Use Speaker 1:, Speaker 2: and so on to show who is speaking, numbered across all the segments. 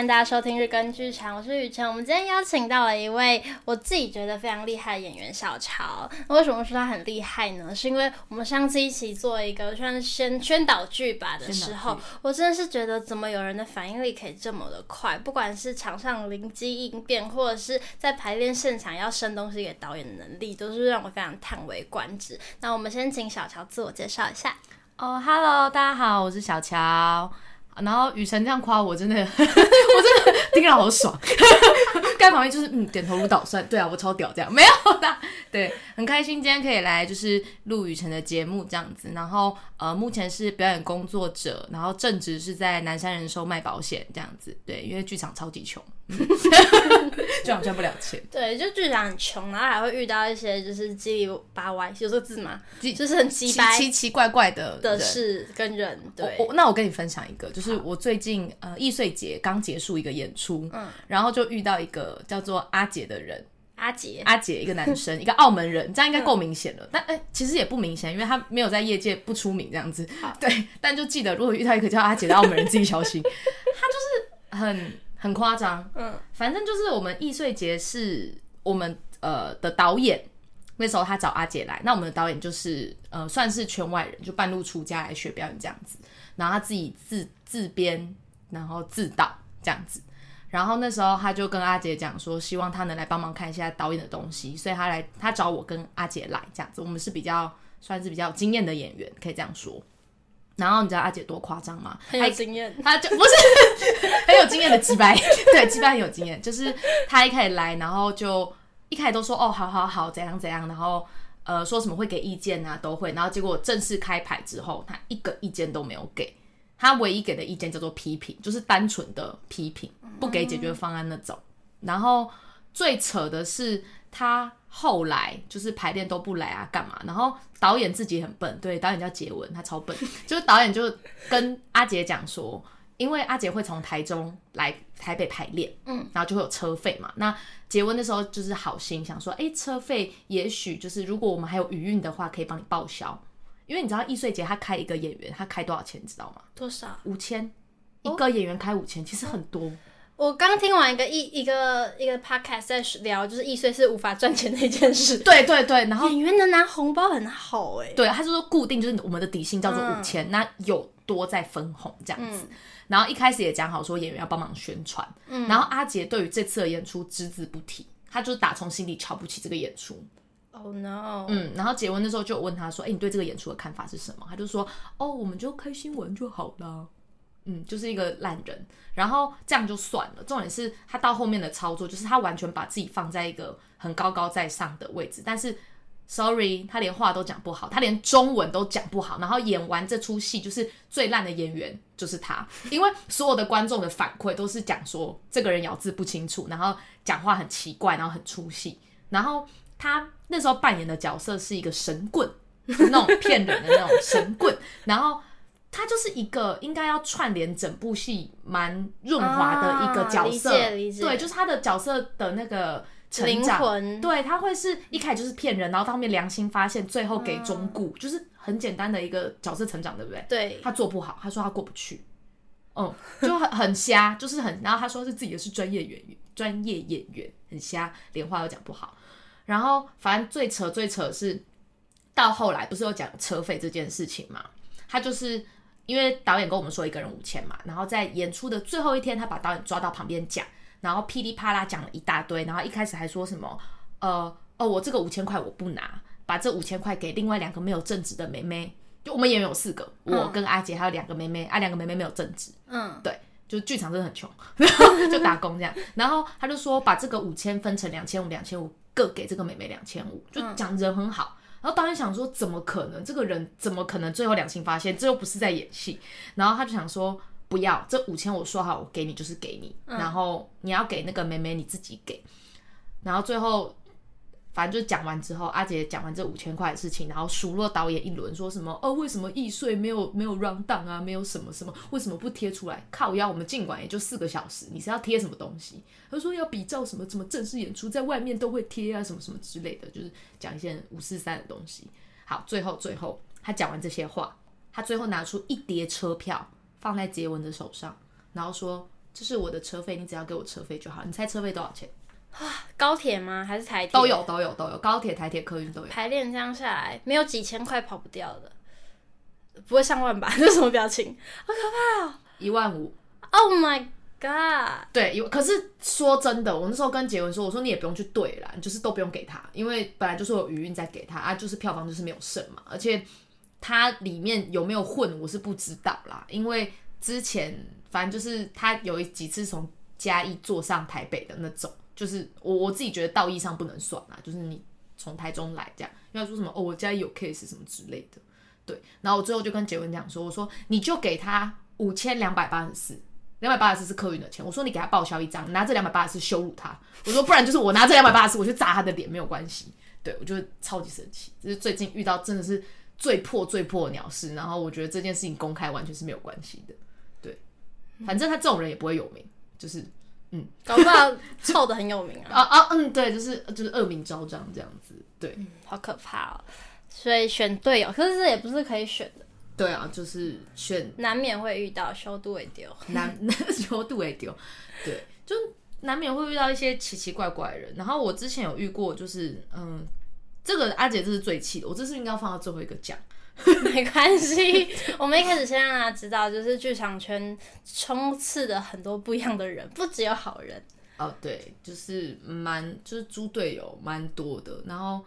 Speaker 1: 欢迎大家收听日更剧场，我是雨辰。我们今天邀请到了一位我自己觉得非常厉害的演员小乔。那为什么说他很厉害呢？是因为我们上次一起做一个算是宣宣导剧吧的时候，我真的是觉得怎么有人的反应力可以这么的快，不管是场上灵机应变，或者是在排练现场要生东西给导演的能力，都是让我非常叹为观止。那我们先请小乔自我介绍一下。
Speaker 2: 哦、oh，Hello，大家好，我是小乔。然后雨辰这样夸我，真的，我真的听了好爽。盖旁边就是嗯，点头如捣蒜。对啊，我超屌，这样没有的。对，很开心今天可以来就是陆雨辰的节目这样子。然后呃，目前是表演工作者，然后正职是在南山人寿卖保险这样子。对，因为剧场超级穷。剧场赚不了钱，
Speaker 1: 对，就剧场很穷，然后还会遇到一些就是七里八歪，有这个字吗？就是很奇奇
Speaker 2: 奇奇怪怪的
Speaker 1: 的事跟人。对，
Speaker 2: 我我那我跟你分享一个，就是我最近呃易碎节刚结束一个演出，嗯，然后就遇到一个叫做阿杰的人，
Speaker 1: 阿杰，
Speaker 2: 阿杰，一个男生，一个澳门人，这样应该够明显了。嗯、但哎、欸，其实也不明显，因为他没有在业界不出名这样子。对，但就记得如果遇到一个叫阿杰的澳门人，自己小心。他就是很。很夸张，嗯，反正就是我们易碎节是我们呃的导演，那时候他找阿杰来，那我们的导演就是呃算是圈外人，就半路出家来学表演这样子，然后他自己自自编，然后自导这样子，然后那时候他就跟阿杰讲说，希望他能来帮忙看一下导演的东西，所以他来他找我跟阿杰来这样子，我们是比较算是比较有经验的演员，可以这样说。然后你知道阿姐多夸张吗？
Speaker 1: 很有经验，
Speaker 2: 他就不是很有经验的机掰，对，机掰很有经验。就是他一开始来，然后就一开始都说哦，好好好，怎样怎样，然后呃说什么会给意见啊，都会。然后结果正式开排之后，他一个意见都没有给，他唯一给的意见叫做批评，就是单纯的批评，不给解决方案那种。嗯、然后最扯的是他。后来就是排练都不来啊，干嘛？然后导演自己很笨，对，导演叫杰文，他超笨。就是导演就跟阿杰讲说，因为阿杰会从台中来台北排练，嗯，然后就会有车费嘛。那杰文那时候就是好心想说，哎，车费也许就是如果我们还有余韵的话，可以帮你报销。因为你知道易碎节他开一个演员，他开多少钱，你知道吗？
Speaker 1: 多少？
Speaker 2: 五千，一个演员开五千，其实很多。
Speaker 1: 我刚听完一个一一个一个 podcast 在聊，就是易碎是无法赚钱的一件事。
Speaker 2: 对对对，然后
Speaker 1: 演员能拿红包很好哎、欸。
Speaker 2: 对，他就说固定就是我们的底薪叫做五千、嗯，那有多在分红这样子、嗯。然后一开始也讲好说演员要帮忙宣传、嗯。然后阿杰对于这次的演出只字不提，他就是打从心里瞧不起这个演出。
Speaker 1: Oh no！
Speaker 2: 嗯，然后结婚的时候就问他说：“哎、你对这个演出的看法是什么？”他就说：“哦，我们就开心玩就好了。”嗯，就是一个烂人，然后这样就算了。重点是他到后面的操作，就是他完全把自己放在一个很高高在上的位置。但是，sorry，他连话都讲不好，他连中文都讲不好。然后演完这出戏，就是最烂的演员就是他，因为所有的观众的反馈都是讲说这个人咬字不清楚，然后讲话很奇怪，然后很出戏。然后他那时候扮演的角色是一个神棍，那种骗人的那种神棍，然后。他就是一个应该要串联整部戏蛮润滑的一个角色，
Speaker 1: 啊、
Speaker 2: 对，就是他的角色的那个成长，对，他会是一开始就是骗人，然后到后面良心发现，最后给忠固、嗯，就是很简单的一个角色成长，对不对？
Speaker 1: 对，
Speaker 2: 他做不好，他说他过不去，嗯，就很很瞎，就是很，然后他说是自己的是专业演员，专业演员很瞎，连话都讲不好，然后反正最扯最扯是到后来不是有讲车费这件事情嘛，他就是。因为导演跟我们说一个人五千嘛，然后在演出的最后一天，他把导演抓到旁边讲，然后噼里啪啦讲了一大堆，然后一开始还说什么，呃，哦，我这个五千块我不拿，把这五千块给另外两个没有正职的妹妹，就我们演员有四个，我跟阿杰还有两个妹妹，啊，两个妹妹没有正职，嗯，对，就剧场真的很穷，然 后就打工这样，然后他就说把这个五千分成两千五，两千五各给这个妹妹两千五，就讲人很好。然后导演想说，怎么可能？这个人怎么可能最后良心发现？这又不是在演戏。然后他就想说，不要，这五千我说好，我给你就是给你。嗯、然后你要给那个妹妹，你自己给。然后最后。反正就讲完之后，阿杰讲完这五千块的事情，然后数落导演一轮，说什么哦，为什么易碎没有没有 run down 啊，没有什么什么，为什么不贴出来？靠腰，我们尽管也就四个小时，你是要贴什么东西？他说要比照什么什么正式演出，在外面都会贴啊，什么什么之类的，就是讲一些五四三的东西。好，最后最后他讲完这些话，他最后拿出一叠车票放在杰文的手上，然后说这是我的车费，你只要给我车费就好。你猜车费多少钱？
Speaker 1: 啊，高铁吗？还是台铁？
Speaker 2: 都有，都有，都有。高铁、台铁、客运都有。
Speaker 1: 排练这样下来，没有几千块跑不掉的，不会上万吧？这什么表情？好可怕哦！
Speaker 2: 一万五。
Speaker 1: Oh my god！
Speaker 2: 对，有。可是说真的，我那时候跟杰文说，我说你也不用去对啦，你就是都不用给他，因为本来就是有余韵在给他啊，就是票房就是没有剩嘛。而且他里面有没有混，我是不知道啦，因为之前反正就是他有几次从嘉义坐上台北的那种。就是我我自己觉得道义上不能算啦，就是你从台中来这样，要说什么哦，我家有 case 什么之类的，对。然后我最后就跟杰文讲说，我说你就给他五千两百八十四，两百八十四是客运的钱。我说你给他报销一张，拿这两百八十四羞辱他。我说不然就是我拿这两百八十四我去砸他的脸没有关系。对，我就超级生气，就是最近遇到真的是最破最破的鸟事，然后我觉得这件事情公开完全是没有关系的。对，反正他这种人也不会有名，就是。嗯，
Speaker 1: 搞不好臭的很有名啊！
Speaker 2: 啊啊，嗯，对，就是就是恶名昭彰这样子，对、嗯，
Speaker 1: 好可怕哦。所以选队友，可是这也不是可以选的。
Speaker 2: 对啊，就是选，
Speaker 1: 难免会遇到修度会丢，
Speaker 2: 难 修度会丢，对，就难免会遇到一些奇奇怪怪的人。然后我之前有遇过，就是嗯，这个阿姐这是最气的，我这是应该放到最后一个讲。
Speaker 1: 没关系，我们一开始先让他知道，就是剧场圈充斥的很多不一样的人，不只有好人。
Speaker 2: 哦，对，就是蛮就是猪队友蛮多的。然后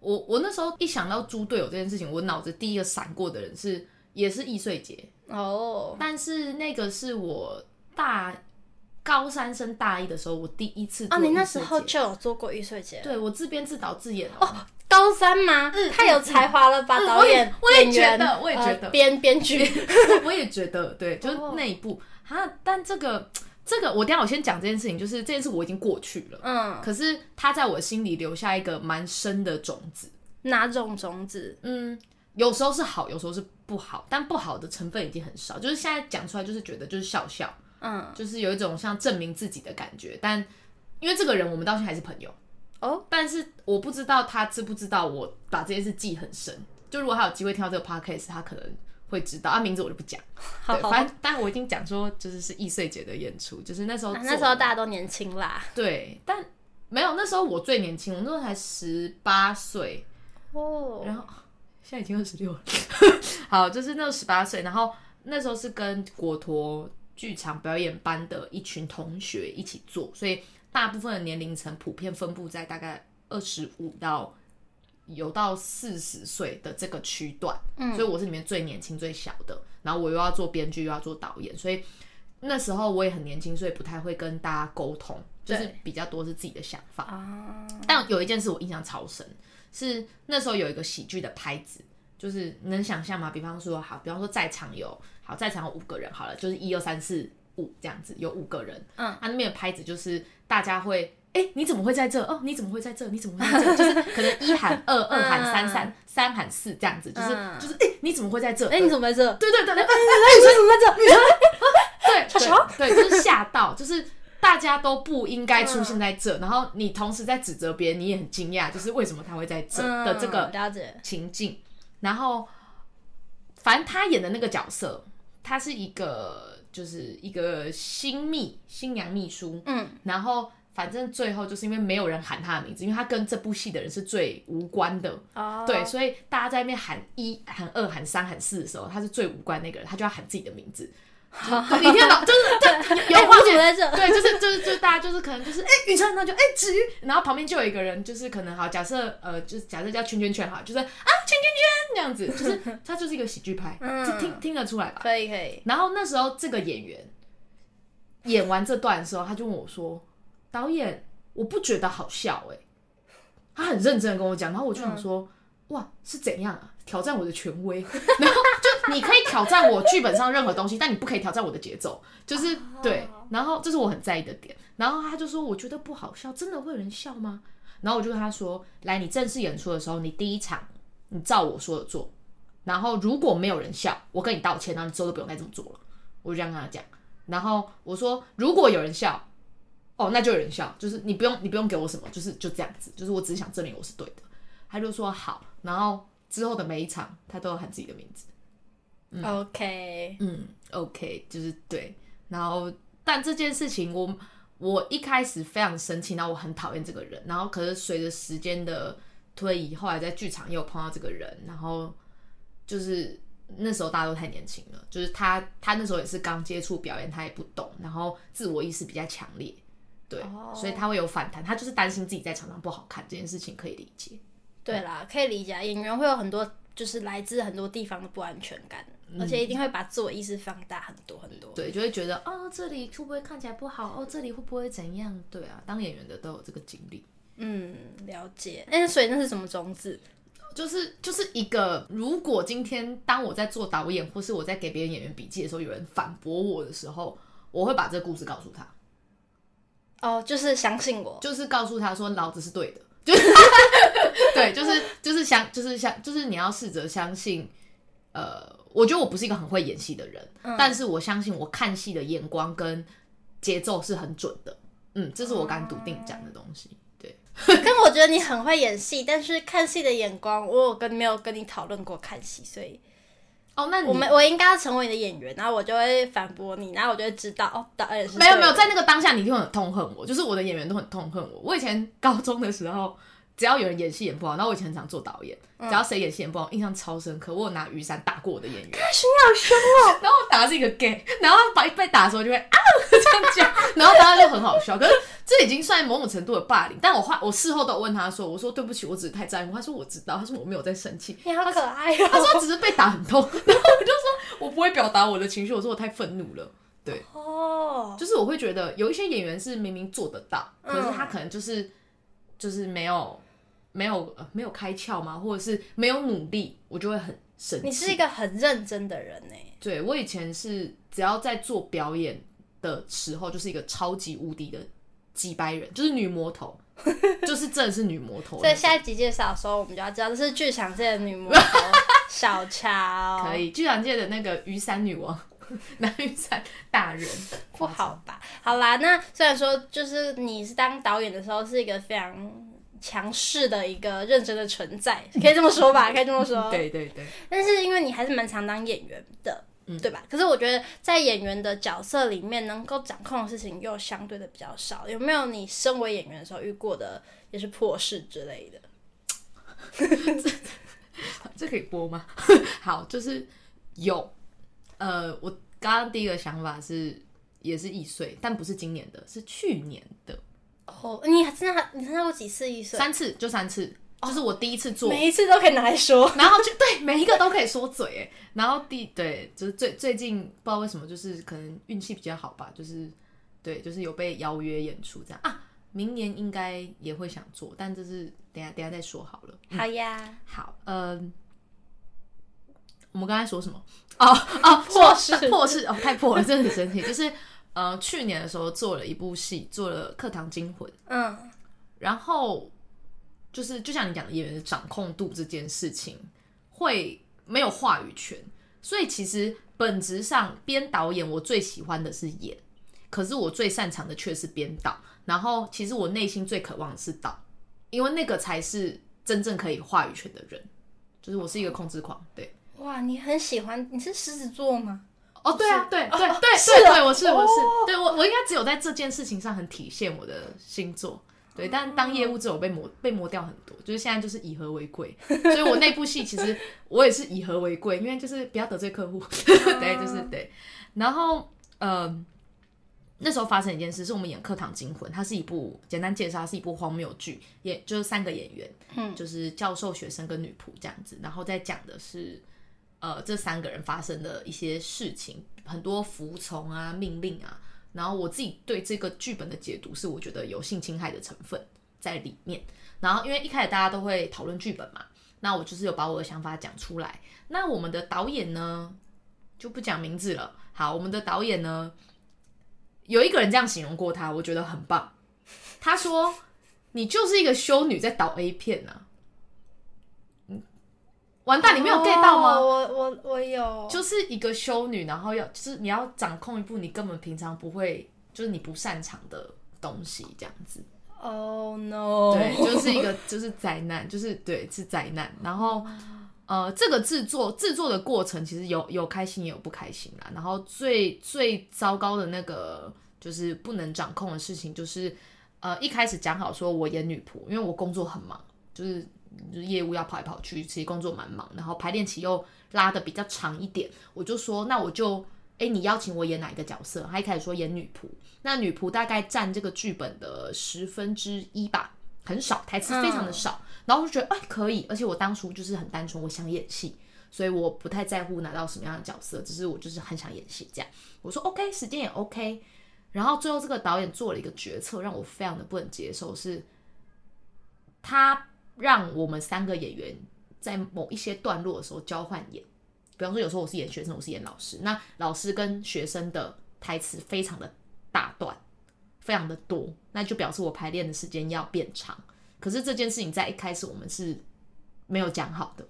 Speaker 2: 我我那时候一想到猪队友这件事情，我脑子第一个闪过的人是也是易碎节
Speaker 1: 哦，
Speaker 2: 但是那个是我大高三升大一的时候，我第一次做。哦，
Speaker 1: 你那时候就有做过易碎节？
Speaker 2: 对，我自编自导自演哦。
Speaker 1: 高三吗？嗯，太有才华了吧！导演、
Speaker 2: 嗯，我也觉得，我也觉得
Speaker 1: 编编剧，
Speaker 2: 我也觉得对，就是那一部哈，但这个这个，我等下我先讲这件事情，就是这件事我已经过去了，嗯，可是他在我心里留下一个蛮深的种子。
Speaker 1: 哪种种子？
Speaker 2: 嗯，有时候是好，有时候是不好，但不好的成分已经很少。就是现在讲出来，就是觉得就是笑笑，嗯，就是有一种像证明自己的感觉。但因为这个人，我们到现在还是朋友。哦，但是我不知道他知不知道我把这件事记很深。就如果他有机会听到这个 podcast，他可能会知道。啊，名字我就不讲。好，反正但我已经讲说，就是是易碎姐的演出，就是那时候、啊、
Speaker 1: 那时候大家都年轻啦。
Speaker 2: 对，但没有那时候我最年轻，我那时候才十八岁哦。然后现在已经二十六了。好，就是那时候十八岁，然后那时候是跟国陀剧场表演班的一群同学一起做，所以。大部分的年龄层普遍分布在大概二十五到有到四十岁的这个区段，嗯，所以我是里面最年轻最小的，然后我又要做编剧又要做导演，所以那时候我也很年轻，所以不太会跟大家沟通，就是比较多是自己的想法。但有一件事我印象超深，是那时候有一个喜剧的拍子，就是能想象吗？比方说好，比方说在场有好在场有五个人好了，就是一二三四五这样子，有五个人，嗯，他那边的拍子就是。大家会，哎、欸，你怎么会在这？哦，你怎么会在这？你怎么会在这？就是可能一喊二，二喊三，三三喊四这样子，就是就是，哎、欸，你怎么会在这？
Speaker 1: 哎、欸，你怎么在这？
Speaker 2: 对对对，哎、欸，
Speaker 1: 女生怎么在这？对，
Speaker 2: 对，就是吓到，就是大家都不应该出现在这，然后你同时在指责别人，你也很惊讶，就是为什么他会在这的这个情境。然后，反正他演的那个角色，他是一个。就是一个新秘新娘秘书，嗯，然后反正最后就是因为没有人喊他的名字，因为他跟这部戏的人是最无关的，哦，对，所以大家在那边喊一、喊二、喊三、喊四的时候，他是最无关那个人，他就要喊自己的名字。你听到？就是 对，有画面在这，对，就是就是就大家就是可能就是哎雨辰，那就哎子瑜，然后旁边就有一个人，就是可能好假设呃，就是假设叫圈圈圈哈，就是啊圈圈圈这样子，就是 他就是一个喜剧派，嗯，就听听得出来吧？
Speaker 1: 可以可以。
Speaker 2: 然后那时候这个演员演完这段的时候，他就问我说：“导演，我不觉得好笑哎。”他很认真的跟我讲，然后我就想说：“哇，是怎样啊？挑战我的权威？” 然后。你可以挑战我剧本上任何东西，但你不可以挑战我的节奏，就是对。然后这是我很在意的点。然后他就说：“我觉得不好笑，真的会有人笑吗？”然后我就跟他说：“来，你正式演出的时候，你第一场你照我说的做。然后如果没有人笑，我跟你道歉，然后你之后都不用再这么做了。”我就这样跟他讲。然后我说：“如果有人笑，哦，那就有人笑，就是你不用你不用给我什么，就是就这样子，就是我只是想证明我是对的。”他就说：“好。”然后之后的每一场，他都有喊自己的名字。
Speaker 1: 嗯、OK，
Speaker 2: 嗯，OK，就是对，然后但这件事情我我一开始非常生气，然后我很讨厌这个人，然后可是随着时间的推移，后来在剧场又碰到这个人，然后就是那时候大家都太年轻了，就是他他那时候也是刚接触表演，他也不懂，然后自我意识比较强烈，对，oh. 所以他会有反弹，他就是担心自己在场上不好看这件事情可以理解。
Speaker 1: 对啦，可以理解，演员会有很多就是来自很多地方的不安全感。而且一定会把自我意识放大很多很多，
Speaker 2: 对，就会觉得哦，这里会不会看起来不好？哦，这里会不会怎样？对啊，当演员的都有这个经历。
Speaker 1: 嗯，了解。哎，所以那是什么种子？
Speaker 2: 就是就是一个，如果今天当我在做导演，或是我在给别人演员笔记的时候，有人反驳我的时候，我会把这个故事告诉他。
Speaker 1: 哦，就是相信我，
Speaker 2: 就是告诉他说，老子是对的。就 是对，就是就是相，就是相，就是你要试着相信，呃。我觉得我不是一个很会演戏的人，嗯，但是我相信我看戏的眼光跟节奏是很准的。嗯，这是我敢笃定讲的东西。对，
Speaker 1: 跟我觉得你很会演戏，但是看戏的眼光，我有跟没有跟你讨论过看戏，所以
Speaker 2: 哦，那
Speaker 1: 我们我应该要成为你的演员，然后我就会反驳你，然后我就会知道哦，导演是
Speaker 2: 没有没有在那个当下，你一定会很痛恨我，就是我的演员都很痛恨我。我以前高中的时候。只要有人演戏演不好，然后我以前很常做导演，嗯、只要谁演戏演不好，印象超深刻。我有拿雨伞打过我的演员，
Speaker 1: 你好凶哦！
Speaker 2: 然后我打的是一个 gay，然后他被打的时候就会啊 这样讲，然后大家就很好笑。可是这已经算某种程度的霸凌。但我话我事后都问他说：“我说对不起，我只是太在乎。”他说：“我知道。”他说：“我没有在生气。”
Speaker 1: 你好可爱哦！
Speaker 2: 他说：“只是被打很痛。”然后我就说：“我不会表达我的情绪。”我说：“我太愤怒了。”对哦，就是我会觉得有一些演员是明明做得到，可是他可能就是就是没有。没有呃，没有开窍吗？或者是没有努力，我就会很生气。
Speaker 1: 你是一个很认真的人呢。
Speaker 2: 对，我以前是只要在做表演的时候，就是一个超级无敌的几百人，就是女魔头，就是真的是女魔头。
Speaker 1: 所以下一集介绍的时候，我们就要知道这是剧场界的女魔头小乔。
Speaker 2: 可以，剧场界的那个雨伞女王，拿雨伞大人，
Speaker 1: 不好吧？好啦，那虽然说就是你是当导演的时候是一个非常。强势的一个认真的存在，可以这么说吧？可以这么说。
Speaker 2: 对对对。
Speaker 1: 但是因为你还是蛮常当演员的，嗯，对吧？可是我觉得在演员的角色里面，能够掌控的事情又相对的比较少。有没有你身为演员的时候遇过的也是破事之类的？
Speaker 2: 这，这可以播吗？好，就是有。呃，我刚刚第一个想法是，也是易碎，但不是今年的，是去年的。
Speaker 1: 哦，你还真的你参加过几次易碎？
Speaker 2: 三次，就三次，哦，就是我第一次做，
Speaker 1: 每一次都可以拿来说，
Speaker 2: 然后就对每一个都可以说嘴，哎，然后第对就是最最近不知道为什么，就是可能运气比较好吧，就是对，就是有被邀约演出这样啊，明年应该也会想做，但这是等下等下再说好了。
Speaker 1: 嗯、好呀，
Speaker 2: 好，嗯，我们刚才说什么？哦哦，破事 破事哦，太破了，真的很生气，就是。呃，去年的时候做了一部戏，做了《课堂惊魂》。嗯，然后就是就像你讲的，演员的掌控度这件事情会没有话语权，所以其实本质上编导演我最喜欢的是演，可是我最擅长的却是编导。然后其实我内心最渴望的是导，因为那个才是真正可以话语权的人。就是我是一个控制狂，对。
Speaker 1: 哇，你很喜欢？你是狮子座吗？
Speaker 2: 哦，对啊，对对对对，对，我是我是，对我我应该只有在这件事情上很体现我的星座，对，但当业务之后被磨被磨掉很多，就是现在就是以和为贵，所以我那部戏其实我也是以和为贵，因为就是不要得罪客户，对，就是对，然后呃那时候发生一件事，是我们演《课堂惊魂》，它是一部简单介绍，它是一部荒谬剧，也就是三个演员，嗯，就是教授、学生跟女仆这样子，然后再讲的是。呃，这三个人发生的一些事情，很多服从啊、命令啊，然后我自己对这个剧本的解读是，我觉得有性侵害的成分在里面。然后因为一开始大家都会讨论剧本嘛，那我就是有把我的想法讲出来。那我们的导演呢，就不讲名字了。好，我们的导演呢，有一个人这样形容过他，我觉得很棒。他说：“你就是一个修女在导 A 片啊。”完蛋，你没有 get 到吗？
Speaker 1: 我我我有，
Speaker 2: 就是一个修女，然后要就是你要掌控一部你根本平常不会，就是你不擅长的东西，这样子。
Speaker 1: Oh no！
Speaker 2: 对，就是一个就是灾难，就是对是灾难。然后呃，这个制作制作的过程其实有有开心也有不开心啦。然后最最糟糕的那个就是不能掌控的事情，就是呃一开始讲好说我演女仆，因为我工作很忙，就是就是业务要跑来跑去，其实工作蛮忙，然后排练期又拉的比较长一点，我就说那我就。哎，你邀请我演哪一个角色？他一开始说演女仆，那女仆大概占这个剧本的十分之一吧，很少，台词非常的少。嗯、然后我就觉得哎可以，而且我当初就是很单纯，我想演戏，所以我不太在乎拿到什么样的角色，只是我就是很想演戏这样。我说 OK，时间也 OK。然后最后这个导演做了一个决策，让我非常的不能接受，是他让我们三个演员在某一些段落的时候交换演。比方说，有时候我是演学生，我是演老师。那老师跟学生的台词非常的大段，非常的多，那就表示我排练的时间要变长。可是这件事情在一开始我们是没有讲好的。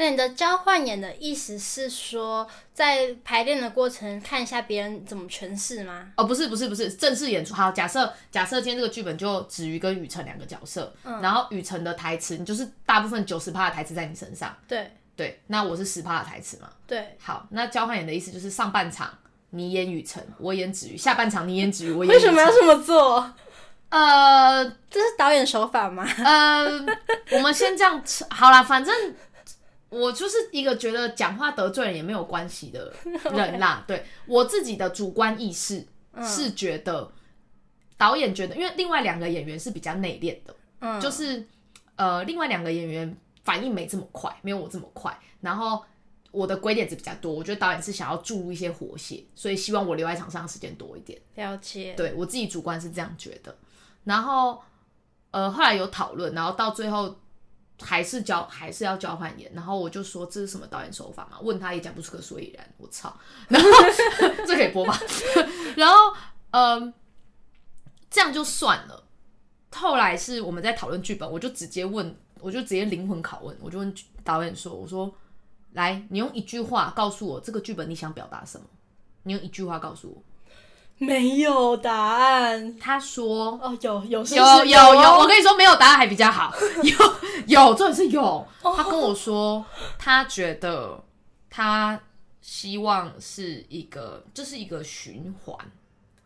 Speaker 1: 那你的交换演的意思是说，在排练的过程看一下别人怎么诠释吗？
Speaker 2: 哦，不是，不是，不是正式演出。好，假设假设今天这个剧本就子瑜跟雨辰两个角色，嗯、然后雨辰的台词，你就是大部分九十趴的台词在你身上。
Speaker 1: 对。
Speaker 2: 对，那我是十趴的台词嘛？
Speaker 1: 对，
Speaker 2: 好，那交换演的意思就是上半场你演雨辰，我演子瑜；下半场你演子瑜，我演。
Speaker 1: 为什么要这么做？呃，这是导演手法吗？
Speaker 2: 呃，我们先这样，好啦，反正我就是一个觉得讲话得罪人也没有关系的人啦。对，我自己的主观意识是觉得，导演觉得，因为另外两个演员是比较内敛的，嗯，就是呃，另外两个演员。反应没这么快，没有我这么快。然后我的鬼点子比较多，我觉得导演是想要注入一些活血，所以希望我留在场上的时间多一点。
Speaker 1: 了解。
Speaker 2: 对，我自己主观是这样觉得。然后呃，后来有讨论，然后到最后还是交还是要交换演。然后我就说，这是什么导演手法嘛？问他也讲不出个所以然。我操！然后 这可以播吧？然后嗯、呃，这样就算了。后来是我们在讨论剧本，我就直接问。我就直接灵魂拷问，我就问导演说：“我说，来，你用一句话告诉我这个剧本你想表达什么？你用一句话告诉我。”
Speaker 1: 没有答案。
Speaker 2: 他说：“
Speaker 1: 哦，有有
Speaker 2: 有有有，有，我跟你说没有答案还比较好。有有，重点是有。他跟我说，他觉得他希望是一个，这是一个循环。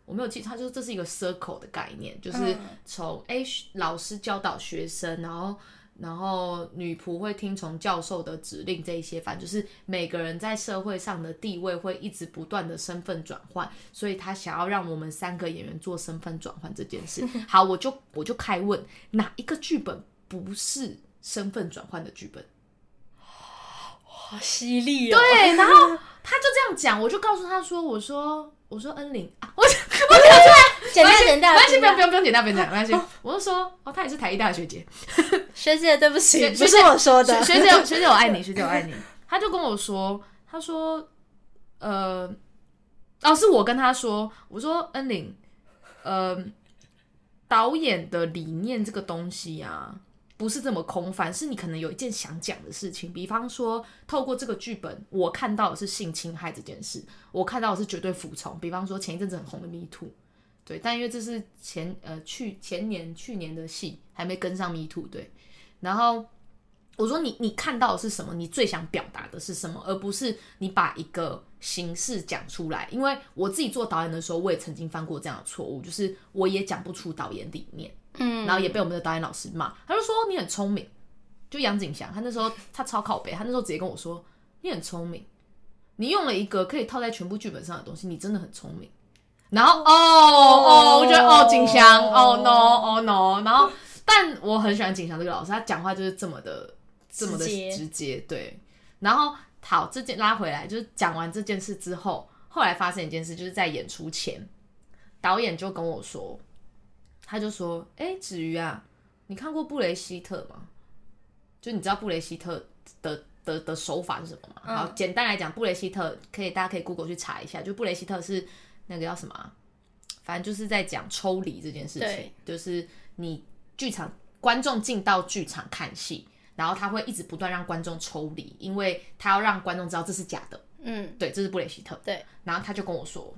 Speaker 2: 我没有记，他就是这是一个 circle 的概念，就是从哎老师教导学生，然后。”然后女仆会听从教授的指令，这一些反正就是每个人在社会上的地位会一直不断的身份转换，所以他想要让我们三个演员做身份转换这件事。好，我就我就开问，哪一个剧本不是身份转换的剧本？
Speaker 1: 好犀利哦！
Speaker 2: 对，然后他就这样讲，我就告诉他说：“我说。”我说恩玲啊，我我讲出来，
Speaker 1: 简单简单，
Speaker 2: 没关系，不用不用不用简单不用剪，没关系。我就说哦，她也是台艺大学姐，
Speaker 1: 学姐对不起，不是我说的，
Speaker 2: 学姐学姐我爱你，学姐我爱你。他就跟我说，他说呃，哦，是我跟他说，我说恩玲，呃，导演的理念这个东西啊。不是这么空泛，是你可能有一件想讲的事情。比方说，透过这个剧本，我看到的是性侵害这件事，我看到的是绝对服从。比方说，前一阵子很红的 Me Too，对，但因为这是前呃去前年去年的戏，还没跟上 Me Too，对。然后我说你你看到的是什么？你最想表达的是什么？而不是你把一个形式讲出来。因为我自己做导演的时候，我也曾经犯过这样的错误，就是我也讲不出导演理念。嗯，然后也被我们的导演老师骂，他就说你很聪明。就杨景祥，他那时候他超靠北，他那时候直接跟我说你很聪明，你用了一个可以套在全部剧本上的东西，你真的很聪明。然后哦哦，我觉得哦景祥哦 no 哦 no，然后但我很喜欢景祥这个老师，他讲话就是这么的这么的直接，对。然后好，这件拉回来，就是讲完这件事之后，后来发生一件事，就是在演出前，导演就跟我说。他就说：“哎、欸，子瑜啊，你看过布雷希特吗？就你知道布雷希特的的的手法是什么吗？嗯、好，简单来讲，布雷希特可以，大家可以 Google 去查一下。就布雷希特是那个叫什么？反正就是在讲抽离这件事情。就是你剧场观众进到剧场看戏，然后他会一直不断让观众抽离，因为他要让观众知道这是假的。嗯，对，这是布雷希特。对，然后他就跟我说。”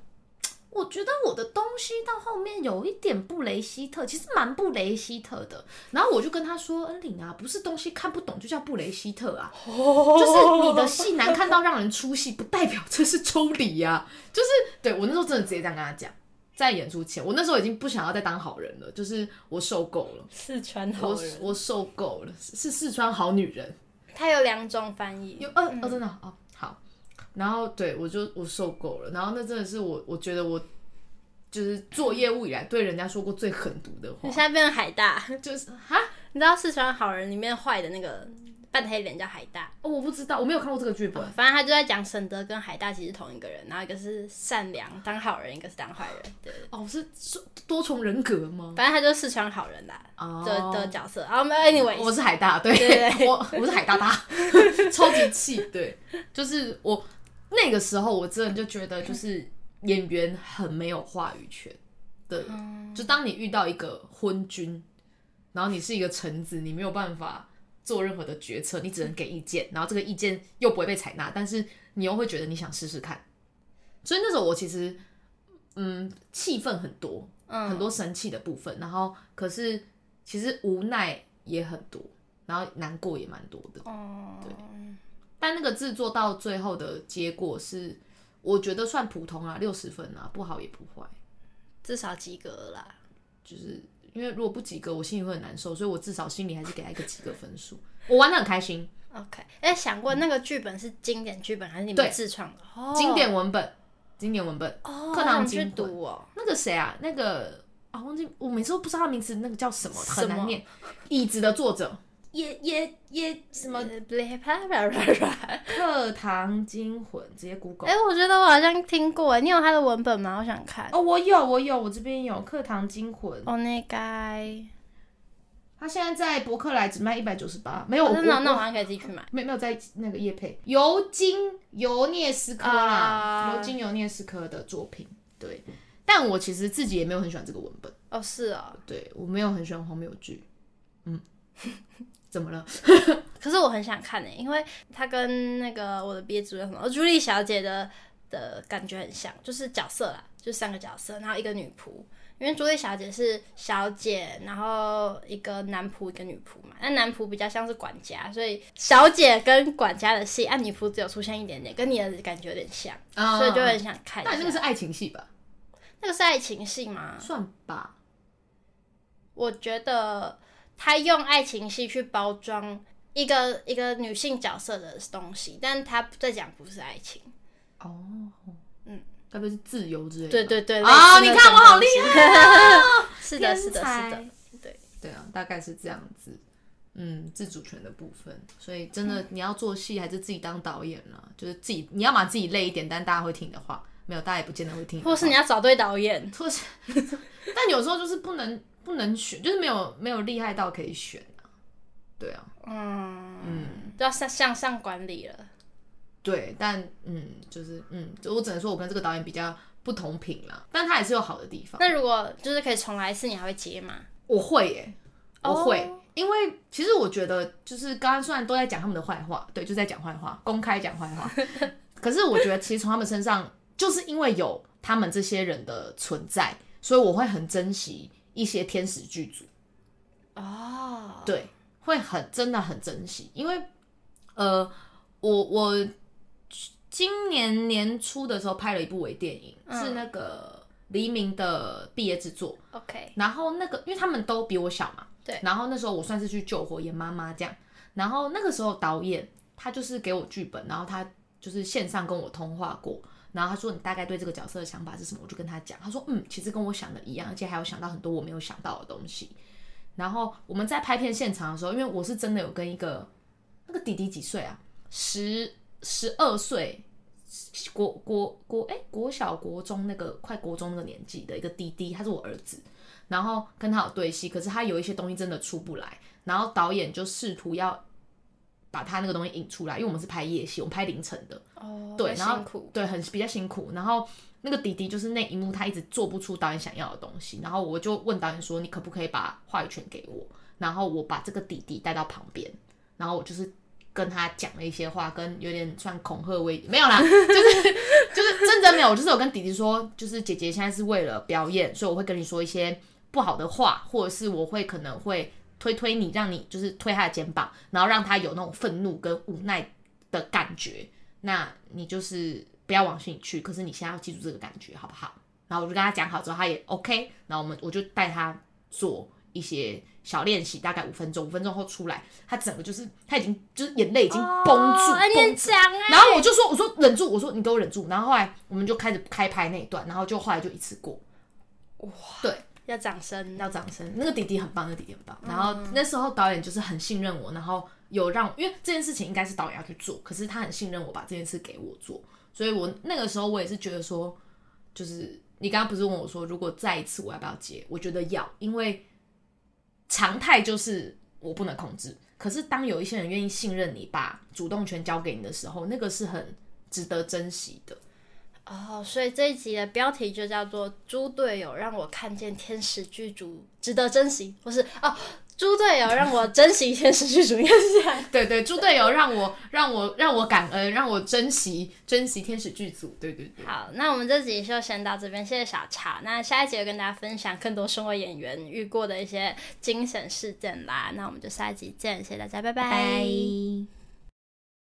Speaker 2: 我觉得我的东西到后面有一点布雷希特，其实蛮布雷希特的。然后我就跟他说：“恩玲啊，不是东西看不懂就叫布雷希特啊，就是你的戏难看到让人出戏，不代表这是抽离呀。”就是对我那时候真的直接这样跟他讲。在演出前，我那时候已经不想要再当好人了，就是我受够了。
Speaker 1: 四川好人，
Speaker 2: 我我受够了，是四川好女人。
Speaker 1: 它有两种翻译，
Speaker 2: 有呃、嗯、哦，真的哦，好。然后对我就我受够了，然后那真的是我我觉得我就是做业务以来对人家说过最狠毒的话。
Speaker 1: 你现在变成海大，
Speaker 2: 就是哈，
Speaker 1: 你知道四川好人里面坏的那个。半黑脸叫海大
Speaker 2: 哦，我不知道，我没有看过这个剧本。
Speaker 1: 反正他就在讲沈德跟海大其实同一个人，然后一个是善良当好人，一个是当坏人。对
Speaker 2: 哦，是多重人格吗？
Speaker 1: 反正他就是四川好人的、
Speaker 2: 哦、
Speaker 1: 的的角色。然后 anyway，
Speaker 2: 我是海大，对，我我是海大大，超级气。对，就是我那个时候，我真的就觉得，就是演员很没有话语权。对，嗯、就当你遇到一个昏君，然后你是一个臣子，你没有办法。做任何的决策，你只能给意见，然后这个意见又不会被采纳，但是你又会觉得你想试试看。所以那时候我其实，嗯，气愤很多，嗯，很多生气的部分，然后可是其实无奈也很多，然后难过也蛮多的。哦，对。但那个制作到最后的结果是，我觉得算普通啊，六十分啊，不好也不坏，
Speaker 1: 至少及格啦。
Speaker 2: 就是。因为如果不及格，我心里会很难受，所以我至少心里还是给他一个及格分数。我玩的很开心。
Speaker 1: OK，哎、欸，想过那个剧本是经典剧本还是你们自创的？哦，
Speaker 2: 经典文本，经典文本。
Speaker 1: 哦，
Speaker 2: 课堂经
Speaker 1: 读哦。
Speaker 2: 那个谁啊？那个啊，忘记我每次都不知道他名字，那个叫什么？很难念。椅子的作者。
Speaker 1: 也也也什么？课
Speaker 2: 堂惊魂，直接 Google。
Speaker 1: 哎、欸，我觉得我好像听过，哎，你有他的文本吗？我想看。
Speaker 2: 哦，我有，我有，我这边有课堂惊魂。
Speaker 1: 哦，那该。
Speaker 2: 他现在在博客来只卖一百九十八，没有。
Speaker 1: 真的，那我好像可以自己去买。
Speaker 2: 没没有在那个叶配。尤金尤涅斯科啦，尤金尤涅斯科的作品，对。但我其实自己也没有很喜欢这个文本。
Speaker 1: 哦，是啊、哦。
Speaker 2: 对，我没有很喜欢荒谬剧。嗯。怎么了？
Speaker 1: 可是我很想看呢、欸，因为他跟那个我的毕业主任什么朱莉小姐的的感觉很像，就是角色啦，就三个角色，然后一个女仆。因为朱莉小姐是小姐，然后一个男仆，一个女仆嘛。那男仆比较像是管家，所以小姐跟管家的戏，啊，女仆只有出现一点点，跟你的感觉有点像，哦、所以就很想看。
Speaker 2: 那那个是爱情戏吧？
Speaker 1: 那个是爱情戏吗？
Speaker 2: 算吧，
Speaker 1: 我觉得。他用爱情戏去包装一个一个女性角色的东西，但他在讲不是爱情
Speaker 2: 哦，嗯，特别是自由之类的。
Speaker 1: 对对对，
Speaker 2: 哦，你看我好厉害啊！
Speaker 1: 是的，是的，是的，对
Speaker 2: 对啊，大概是这样子。嗯，自主权的部分，所以真的你要做戏还是自己当导演了，嗯、就是自己你要嘛自己累一点，但大家会听你的话，没有大家也不见得会听。
Speaker 1: 或是你要找对导演，
Speaker 2: 或是，但有时候就是不能。不能选，就是没有没有厉害到可以选啊，对啊，
Speaker 1: 嗯嗯，就要向向上管理了，
Speaker 2: 对，但嗯，就是嗯，就我只能说我跟这个导演比较不同频啦，但他也是有好的地方。
Speaker 1: 那如果就是可以重来一次，你还会接吗？
Speaker 2: 我会耶，我会，oh. 因为其实我觉得就是刚刚虽然都在讲他们的坏话，对，就在讲坏话，公开讲坏话，可是我觉得其实从他们身上，就是因为有他们这些人的存在，所以我会很珍惜。一些天使剧组。哦，oh. 对，会很真的很珍惜，因为呃，我我今年年初的时候拍了一部微电影，嗯、是那个黎明的毕业制作
Speaker 1: ，OK，
Speaker 2: 然后那个因为他们都比我小嘛，
Speaker 1: 对，
Speaker 2: 然后那时候我算是去救火演妈妈这样，然后那个时候导演他就是给我剧本，然后他就是线上跟我通话过。然后他说：“你大概对这个角色的想法是什么？”我就跟他讲，他说：“嗯，其实跟我想的一样，而且还有想到很多我没有想到的东西。”然后我们在拍片现场的时候，因为我是真的有跟一个那个弟弟几岁啊，十十二岁，国国国哎国小国中那个快国中那个年纪的一个弟弟，他是我儿子。然后跟他有对戏，可是他有一些东西真的出不来，然后导演就试图要。把他那个东西引出来，因为我们是拍夜戏，我们拍凌晨的，哦，对，然后对，很比较辛苦。然后那个弟弟就是那一幕，他一直做不出导演想要的东西。然后我就问导演说：“你可不可以把话语权给我？”然后我把这个弟弟带到旁边，然后我就是跟他讲了一些话，跟有点算恐吓威，没有啦，就是 就是真的没有，我就是有跟弟弟说，就是姐姐现在是为了表演，所以我会跟你说一些不好的话，或者是我会可能会。推推你，让你就是推他的肩膀，然后让他有那种愤怒跟无奈的感觉。那你就是不要往心里去，可是你现在要记住这个感觉，好不好？然后我就跟他讲好之后，他也 OK，然后我们我就带他做一些小练习，大概五分钟，五分钟后出来，他整个就是他已经就是眼泪已经绷住，
Speaker 1: 哦、
Speaker 2: 绷住，然后我就说我说忍住，我说你给我忍住，然后后来我们就开始开拍那一段，然后就后来就一次过，哇，对，
Speaker 1: 要掌声，
Speaker 2: 要掌声，那个弟弟很棒，那个弟弟很棒，然后那时候导演就是很信任我，然后有让，因为这件事情应该是导演要去做，可是他很信任我把这件事给我做，所以我那个时候我也是觉得说，就是。你刚刚不是问我说，如果再一次我要不要接？我觉得要，因为常态就是我不能控制。可是当有一些人愿意信任你，把主动权交给你的时候，那个是很值得珍惜的。
Speaker 1: 哦，所以这一集的标题就叫做“猪队友让我看见天使剧组，值得珍惜”，不是哦。猪队友让我珍惜天使剧组，应该是这样。
Speaker 2: 对对，猪队友让我让我让我感恩，让我珍惜珍惜天使剧组。对对对。
Speaker 1: 好，那我们这集就先到这边，谢谢小茶。那下一集就跟大家分享更多身为演员遇过的一些惊险事件啦。那我们就下一集见，谢谢大家，拜拜。拜拜。